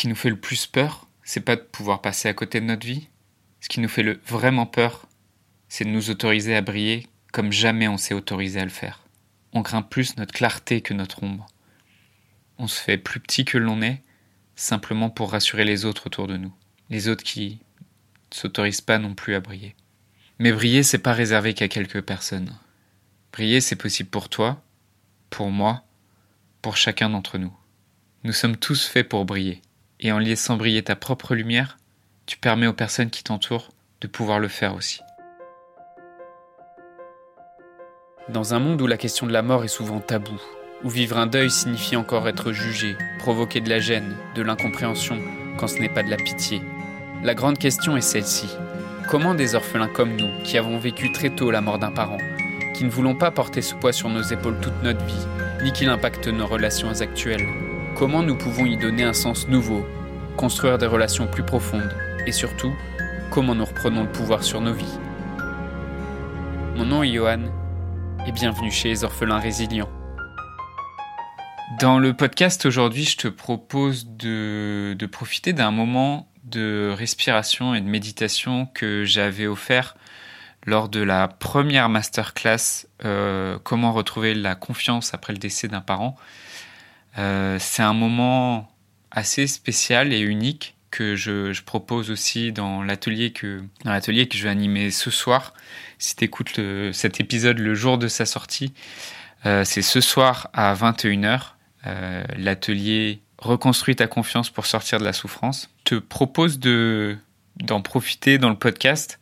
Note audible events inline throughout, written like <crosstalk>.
qui nous fait le plus peur, c'est pas de pouvoir passer à côté de notre vie. Ce qui nous fait le vraiment peur, c'est de nous autoriser à briller comme jamais on s'est autorisé à le faire. On craint plus notre clarté que notre ombre. On se fait plus petit que l'on est, simplement pour rassurer les autres autour de nous. Les autres qui ne s'autorisent pas non plus à briller. Mais briller, c'est pas réservé qu'à quelques personnes. Briller, c'est possible pour toi, pour moi, pour chacun d'entre nous. Nous sommes tous faits pour briller. Et en laissant briller ta propre lumière, tu permets aux personnes qui t'entourent de pouvoir le faire aussi. Dans un monde où la question de la mort est souvent taboue, où vivre un deuil signifie encore être jugé, provoquer de la gêne, de l'incompréhension, quand ce n'est pas de la pitié, la grande question est celle-ci. Comment des orphelins comme nous, qui avons vécu très tôt la mort d'un parent, qui ne voulons pas porter ce poids sur nos épaules toute notre vie, ni qu'il impacte nos relations actuelles, comment nous pouvons y donner un sens nouveau, construire des relations plus profondes, et surtout, comment nous reprenons le pouvoir sur nos vies. Mon nom est Johan, et bienvenue chez les orphelins résilients. Dans le podcast aujourd'hui, je te propose de, profiter d'un moment de respiration et de méditation que j'avais offert lors de la première masterclass euh, Comment retrouver la confiance après le décès d'un parent. Euh, c'est un moment assez spécial et unique que je, propose aussi dans l'atelier que dans l'atelier que je vais animer ce soir. Si tu écoutes cet épisode le jour de sa sortie, euh, c'est ce soir à 21h. Euh, l'atelier Reconstruis ta confiance pour sortir de la souffrance. Te propose de d'en profiter dans le podcast,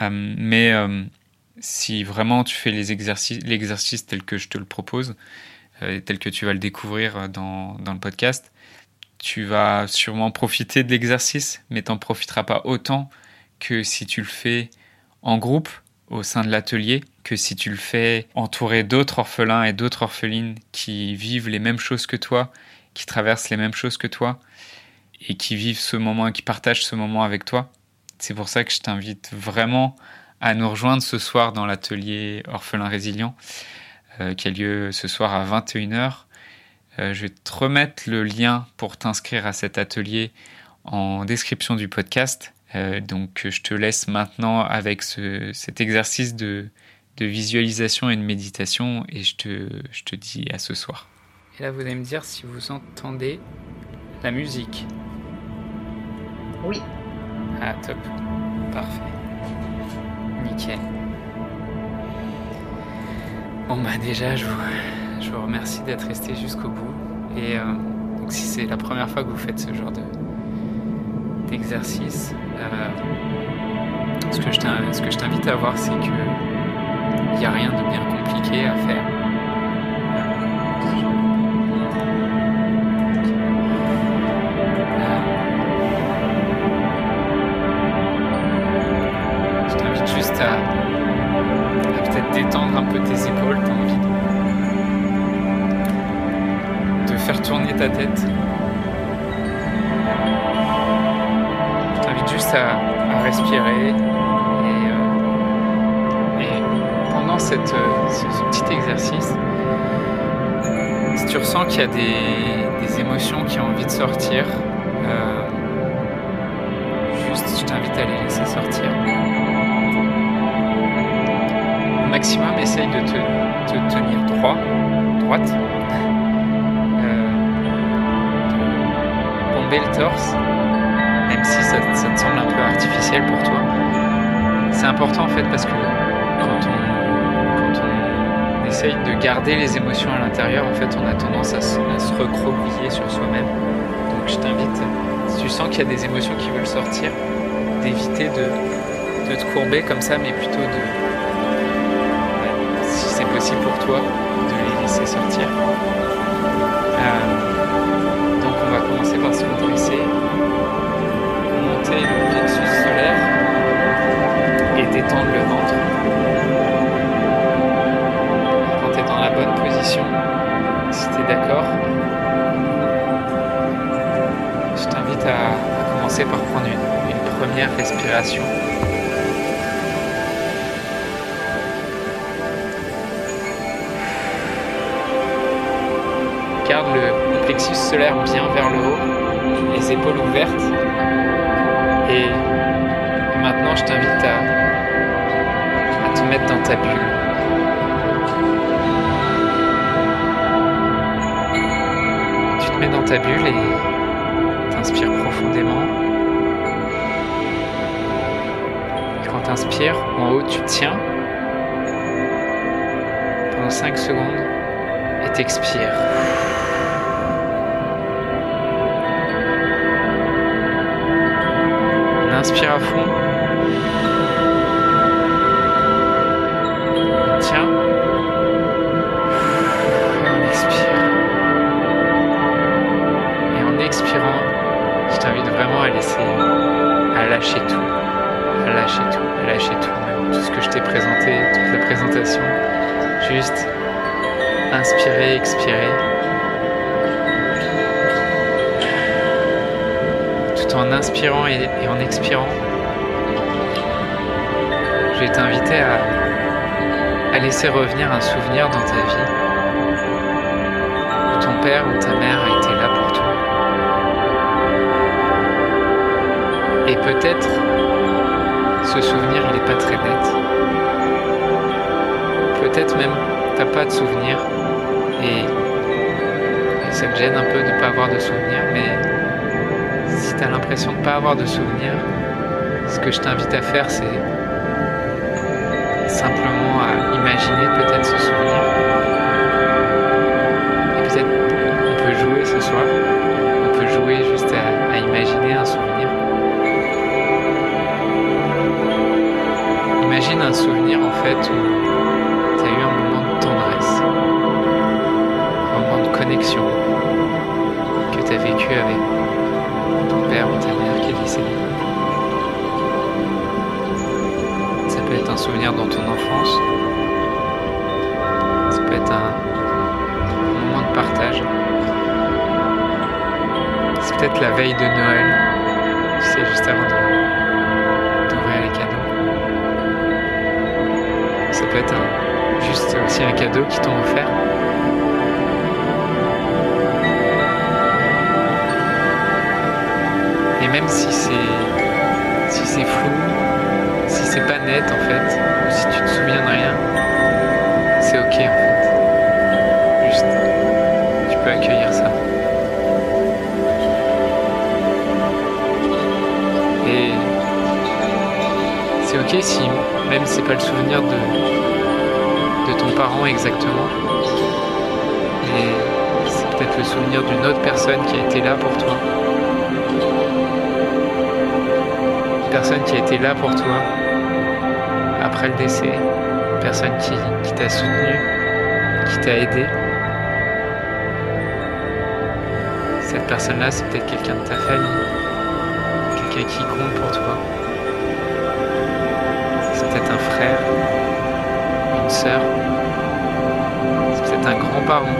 mais si vraiment tu fais les exercices, l'exercice tel que je te le propose, tel que tu vas le découvrir dans, dans le podcast, tu vas sûrement profiter de l'exercice, mais t'en profiteras pas autant que si tu le fais en groupe au sein de l'atelier, que si tu le fais entouré d'autres orphelins et d'autres orphelines qui vivent les mêmes choses que toi, qui traversent les mêmes choses que toi, et qui vivent ce moment, qui partagent ce moment avec toi. C'est pour ça que je t'invite vraiment à nous rejoindre ce soir dans l'atelier Orphelin Résilient, euh, qui a lieu ce soir à 21h. Euh, je vais te remettre le lien pour t'inscrire à cet atelier en description du podcast. Euh, donc je te laisse maintenant avec cet exercice de, visualisation et de méditation et je te, je te dis à ce soir. Et là vous allez me dire si vous entendez la musique. Oui. Ah top. Parfait. Nickel. Bon bah déjà je vous... Je vous remercie d'être resté jusqu'au bout. Et euh, donc si c'est la première fois que vous faites ce genre de d'exercice, euh, ce que je t'invite à voir, c'est que il n'y a rien de bien compliqué à faire. Ta tête. Je t'invite juste à, respirer et, euh, pendant cette, ce, petit exercice, si tu ressens qu'il y a des, émotions qui ont envie de sortir, euh, juste je t'invite à les laisser sortir. Au maximum, essaye de te, te tenir droit, droite. Le torse, même si ça, te semble un peu artificiel pour toi. C'est important en fait parce que quand on, essaye de garder les émotions à l'intérieur, en fait on a tendance à se, recroqueviller sur soi-même. Donc je t'invite, si tu sens qu'il y a des émotions qui veulent sortir, d'éviter de, de te courber comme ça, mais plutôt de, si c'est possible pour toi, de les laisser sortir. Euh, commencer par se redresser, monter le plexus solaire et détendre le ventre. Quand tu es dans la bonne position, si tu es d'accord, je t'invite à, commencer par prendre une première respiration. Plexus solaire bien vers le haut. les épaules ouvertes. Et maintenant, je t'invite à, te mettre dans ta bulle. Tu te mets dans ta bulle et t'inspires profondément. Quand t'inspires, en haut, tu tiens pendant 5 secondes et t'expires. Inspire à fond. Tiens. Et on expire. Et en expirant, je t'invite vraiment à laisser, à lâcher tout. À lâcher tout, à lâcher tout. Tout ce que je t'ai présenté, toute la présentation. Juste inspirer, expirer. En inspirant et, en expirant, je vais t'inviter à, laisser revenir un souvenir dans ta vie où ton père ou ta mère a été là pour toi. Et peut-être ce souvenir il n'est pas très net. Peut-être même t'as pas de souvenir et, et ça te gêne un peu de ne pas avoir de souvenir, mais si tu as l'impression de ne pas avoir de souvenirs, ce que je t'invite à faire, c'est simplement à imaginer peut-être ce souvenir. Et peut-être on peut jouer ce soir, on peut jouer juste à, imaginer un souvenir. Imagine un souvenir en fait où tu as eu un moment de tendresse, un moment de connexion que tu as vécu avec qui. Ça peut être un souvenir dans ton enfance. Ça peut être un, moment de partage. C'est peut-être la veille de Noël. Sais, juste avant d'ouvrir les cadeaux. Ça peut être juste aussi un cadeau qui t'ont offert. Même si c'est si c'est flou, si c'est pas net en fait, ou si tu te souviens de rien, c'est ok en fait. Juste, tu peux accueillir ça. Et c'est ok si même c'est pas le souvenir de, de ton parent exactement, mais c'est peut-être le souvenir d'une autre personne qui a été là pour toi. Personne qui a été là pour toi après le décès, personne qui, t'a soutenu, qui t'a aidé. Cette personne-là, c'est peut-être quelqu'un de ta famille, quelqu'un qui compte pour toi. C'est peut-être un frère, une sœur, c'est peut-être un grand-parent,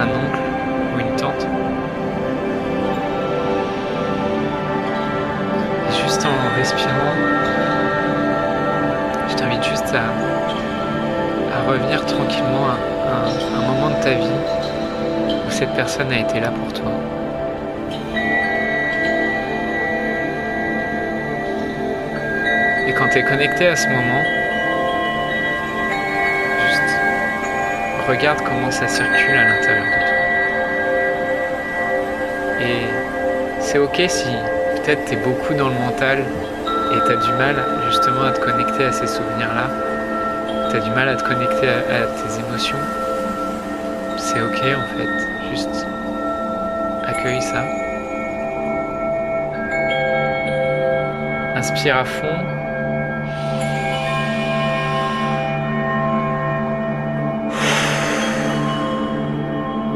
un oncle ou une tante. Juste en respirant, je t'invite juste à, revenir tranquillement à, un moment de ta vie où cette personne a été là pour toi. Et quand tu es connecté à ce moment, juste regarde comment ça circule à l'intérieur de toi. Et c'est ok si peut-être tu es beaucoup dans le mental et tu as du mal justement à te connecter à ces souvenirs-là. Tu as du mal à te connecter à, tes émotions. C'est ok en fait. Juste accueille ça. Inspire à fond.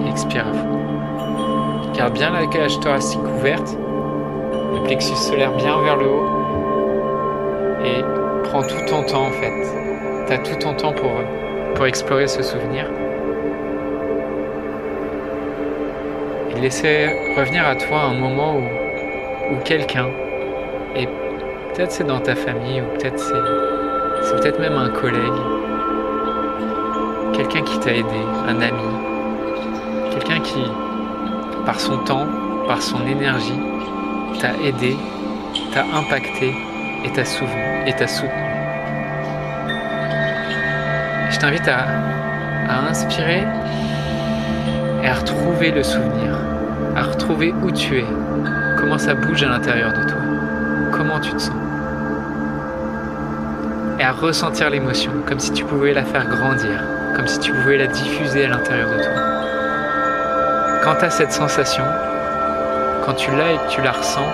Et expire à fond. Garde bien la cage thoracique ouverte plexus solaire bien vers le haut. Et prends tout ton temps en fait. Tu as tout ton temps pour, pour explorer ce souvenir. Et laisser revenir à toi un moment où, où quelqu'un, et peut-être c'est dans ta famille, ou peut-être c'est, c'est peut-être même un collègue, quelqu'un qui t'a aidé, un ami, quelqu'un qui, par son temps, par son énergie, t'a aidé, t'a impacté et t'a soutenu. Et t'a soutenu. Je t'invite à, à inspirer et à retrouver le souvenir, à retrouver où tu es, comment ça bouge à l'intérieur de toi, comment tu te sens. Et à ressentir l'émotion, comme si tu pouvais la faire grandir, comme si tu pouvais la diffuser à l'intérieur de toi. Quand tu as cette sensation, quand tu l'as et que tu la ressens,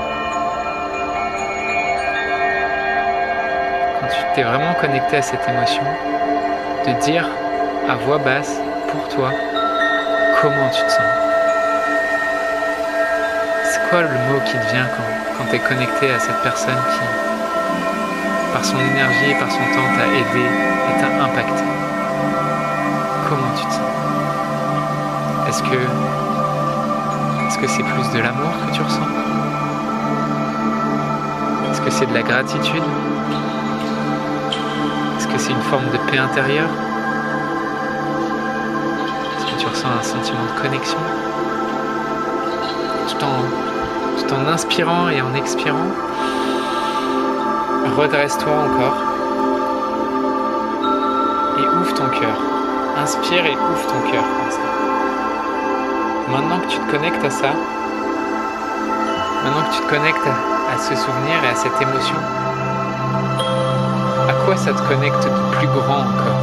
quand tu t'es vraiment connecté à cette émotion, de dire à voix basse pour toi comment tu te sens. C'est quoi le mot qui te vient quand, tu es connecté à cette personne qui, par son énergie et par son temps, t'a aidé et t'a impacté? Comment tu te sens? Est-ce que est-ce que c'est plus de l'amour que tu ressens Est-ce que c'est de la gratitude Est-ce que c'est une forme de paix intérieure Est-ce que tu ressens un sentiment de connexion tout en, inspirant et en expirant, redresse-toi encore et ouvre ton cœur. Inspire et ouvre ton cœur. Maintenant que tu te connectes à ça, maintenant que tu te connectes à, ce souvenir et à cette émotion, à quoi ça te connecte de plus grand encore?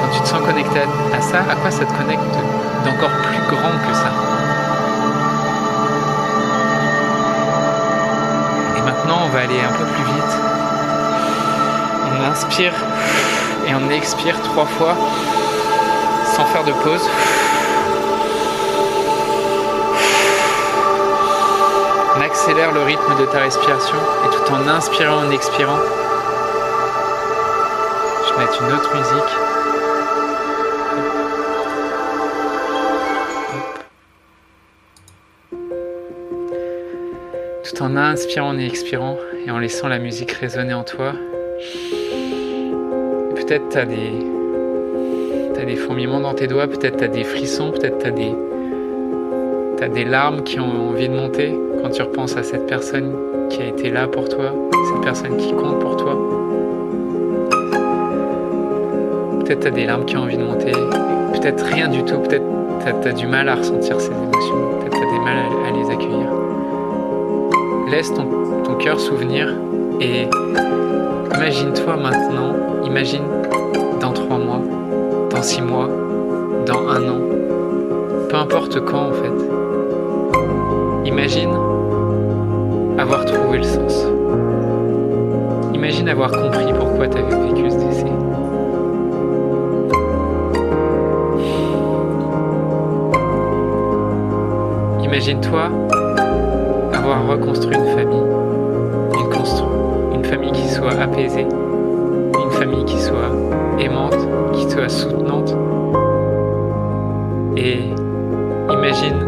Quand tu te sens connecté à ça, à quoi ça te connecte d'encore plus grand que ça? Et maintenant, on va aller un peu plus vite. On inspire et on expire trois fois sans faire de pause. On accélère le rythme de ta respiration et tout en inspirant, en expirant, je vais mettre une autre musique. Tout en inspirant et expirant et en laissant la musique résonner en toi, peut-être tu as des, as des fourmillements dans tes doigts, peut-être tu as des frissons, peut-être tu as des, as des larmes qui ont envie de monter quand tu repenses à cette personne qui a été là pour toi, cette personne qui compte pour toi. Peut-être tu as des larmes qui ont envie de monter, peut-être rien du tout, peut-être tu as, du mal à ressentir ces émotions, peut-être tu as des mal à, les accueillir. Laisse ton, cœur souvenir et imagine-toi maintenant Imagine dans trois mois, dans six mois, dans un an, peu importe quand en fait. Imagine avoir trouvé le sens. Imagine avoir compris pourquoi tu avais vécu ce décès. Imagine-toi avoir reconstruit une famille, une, une famille qui soit apaisée, une famille qui soit aimante, qui soit soutenante. Et imagine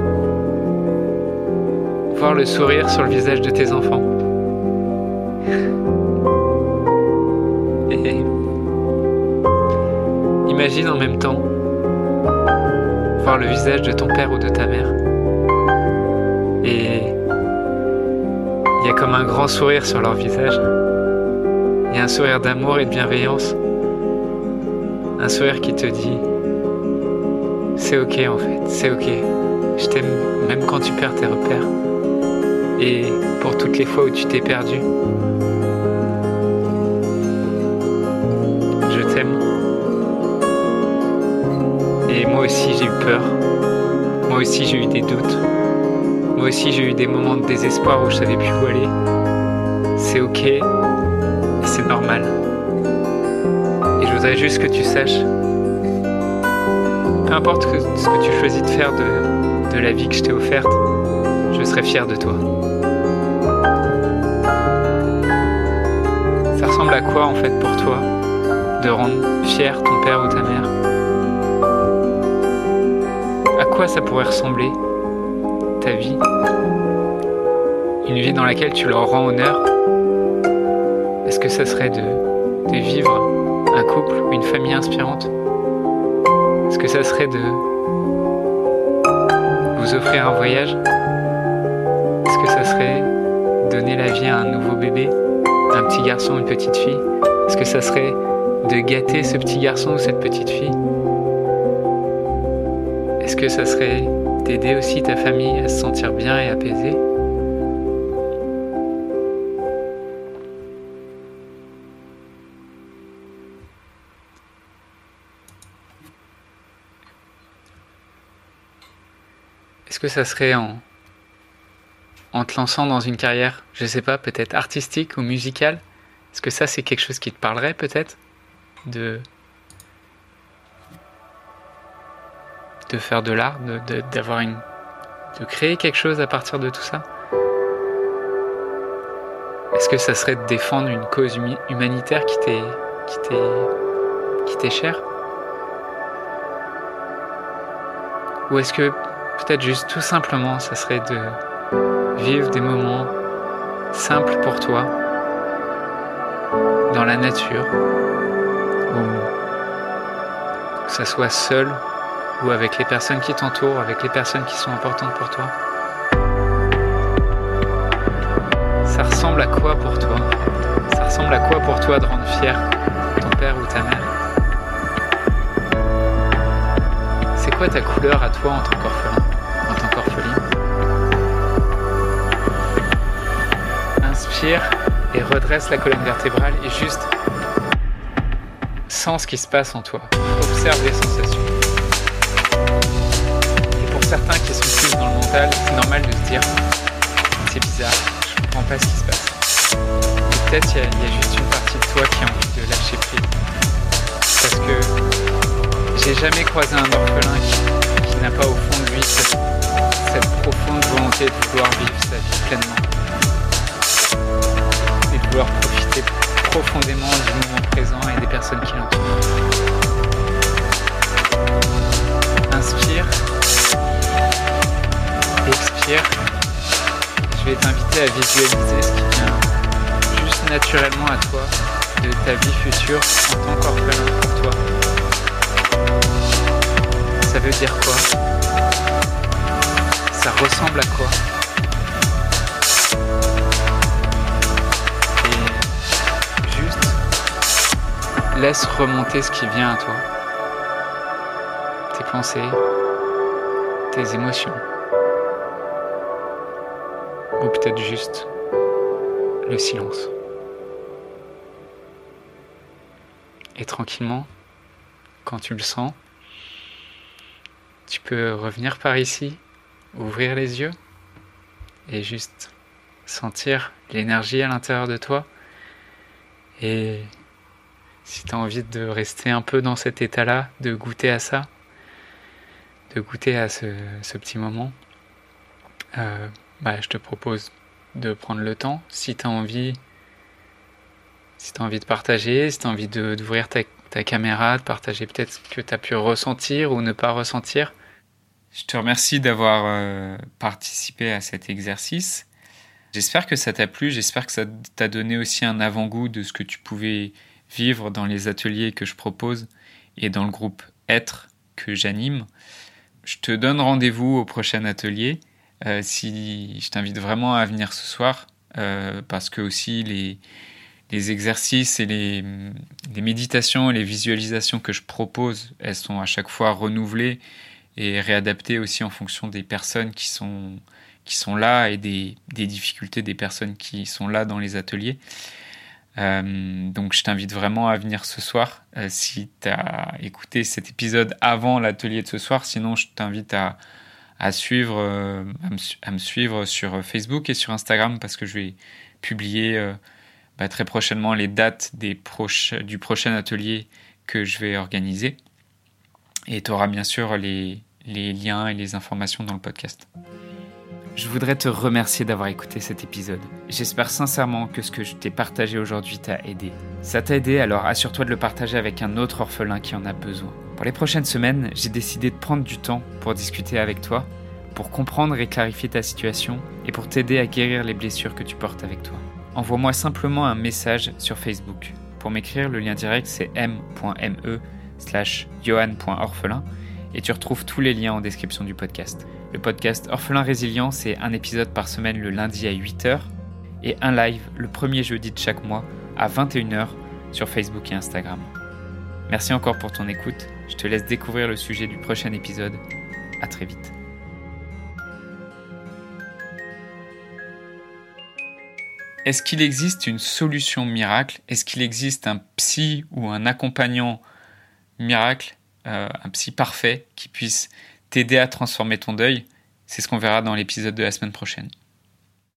voir le sourire sur le visage de tes enfants. <laughs> Et imagine en même temps voir le visage de ton père ou de ta mère. Et il y a comme un grand sourire sur leur visage. Il y a un sourire d'amour et de bienveillance. Un sourire qui te dit c'est ok en fait, c'est ok. Je t'aime même quand tu perds tes repères. Et pour toutes les fois où tu t'es perdu, aussi j'ai eu des moments de désespoir où je savais plus où aller. C'est ok, c'est normal. Et je voudrais juste que tu saches, peu importe ce que tu choisis de faire de, de la vie que je t'ai offerte, je serai fier de toi. Ça ressemble à quoi en fait pour toi de rendre fier ton père ou ta mère? À quoi ça pourrait ressembler? Vie. Une vie dans laquelle tu leur rends honneur. Est-ce que ça serait de, vivre un couple ou une famille inspirante? Que ça serait de vous offrir un voyage? Est-ce que ça serait donner la vie à un nouveau bébé, un petit garçon, une petite fille? Est-ce que ça serait de gâter ce petit garçon ou cette petite fille? Est-ce que ça serait d'aider aussi ta famille à se sentir bien et apaisée. Est-ce que ça serait en, en te lançant dans une carrière, je sais pas, peut-être artistique ou musicale? Est-ce que ça c'est quelque chose qui te parlerait peut-être de de faire de l'art, d'avoir une de créer quelque chose à partir de tout ça? Est-ce que ça serait de défendre une cause humanitaire qui t'est qui t'est qui t'est chère? Ou est-ce que peut-être juste tout simplement ça serait de vivre des moments simples pour toi dans la nature que ça soit seul ou avec les personnes qui t'entourent, avec les personnes qui sont importantes pour toi. Ça ressemble à quoi pour toi? Ça ressemble à quoi pour toi de rendre fier ton père ou ta mère? C'est quoi ta couleur à toi en tant qu'orphelin, en tant qu'orpheline? Inspire et redresse la colonne vertébrale et juste sens ce qui se passe en toi. Observe les sensations. C'est normal de se dire c'est bizarre, je comprends pas ce qui se passe. Peut-être il y, a juste une partie de toi qui a envie de lâcher prise. Parce que j'ai jamais croisé un orphelin qui, n'a pas au fond de lui cette, cette profonde volonté de vouloir vivre sa vie pleinement. Et de vouloir profiter profondément du moment présent et des personnes qui l'entourent. Inspire. Je vais t'inviter à visualiser ce qui vient juste naturellement à toi de ta vie future en tant qu'orphelin pour toi. Ça veut dire quoi? Ça ressemble à quoi? Laisse remonter ce qui vient à toi. Tes pensées, tes émotions. Ou peut-être juste le silence. Et tranquillement, quand tu le sens, tu peux revenir par ici, ouvrir les yeux et juste sentir l'énergie à l'intérieur de toi et si tu as envie de rester un peu dans cet état-là, de goûter à ça, de goûter à ce, petit moment, euh, bah, je te propose de prendre le temps. Si tu as envie, si envie de partager, si tu as envie d'ouvrir ta, ta, caméra, de partager peut-être ce que tu as pu ressentir ou ne pas ressentir. Je te remercie d'avoir euh, participé à cet exercice. J'espère que ça t'a plu, j'espère que ça t'a donné aussi un avant-goût de ce que tu pouvais vivre dans les ateliers que je propose et dans le groupe Être que j'anime. Je te donne rendez-vous au prochain atelier. Euh, si je t'invite vraiment à venir ce soir, euh, parce que aussi les, exercices et les, méditations et les visualisations que je propose, elles sont à chaque fois renouvelées et réadaptées aussi en fonction des personnes qui sont, qui sont là et des, des difficultés des personnes qui sont là dans les ateliers. Euh, donc je t'invite vraiment à venir ce soir si tu as écouté cet épisode avant l'atelier de ce soir. Sinon, je t'invite à, à suivre, euh, à, me, suivre sur Facebook et sur Instagram parce que je vais publier bah, très prochainement les dates du prochain atelier que je vais organiser. Et tu auras bien sûr les, les liens et les informations dans le podcast. Je voudrais te remercier d'avoir écouté cet épisode. J'espère sincèrement que ce que je t'ai partagé aujourd'hui t'a aidé. Ça t'a aidé, alors assure-toi de le partager avec un autre orphelin qui en a besoin. Pour les prochaines semaines, j'ai décidé de prendre du temps pour discuter avec toi, pour comprendre et clarifier ta situation et pour t'aider à guérir les blessures que tu portes avec toi. Envoie-moi simplement un message sur Facebook. Pour m'écrire, le lien direct c'est m.me slash johan.orphelin et tu retrouves tous les liens en description du podcast. Le podcast Orphelin Résilient, c'est un épisode par semaine le lundi à 8h et un live le premier jeudi de chaque mois à 21h sur Facebook et Instagram. Merci encore pour ton écoute. Je te laisse découvrir le sujet du prochain épisode. À très vite. Est-ce qu'il existe une solution miracle? Est-ce qu'il existe un psy ou un accompagnant miracle, euh, un psy parfait qui puisse t'aider à transformer ton deuil? C'est ce qu'on verra dans l'épisode de la semaine prochaine.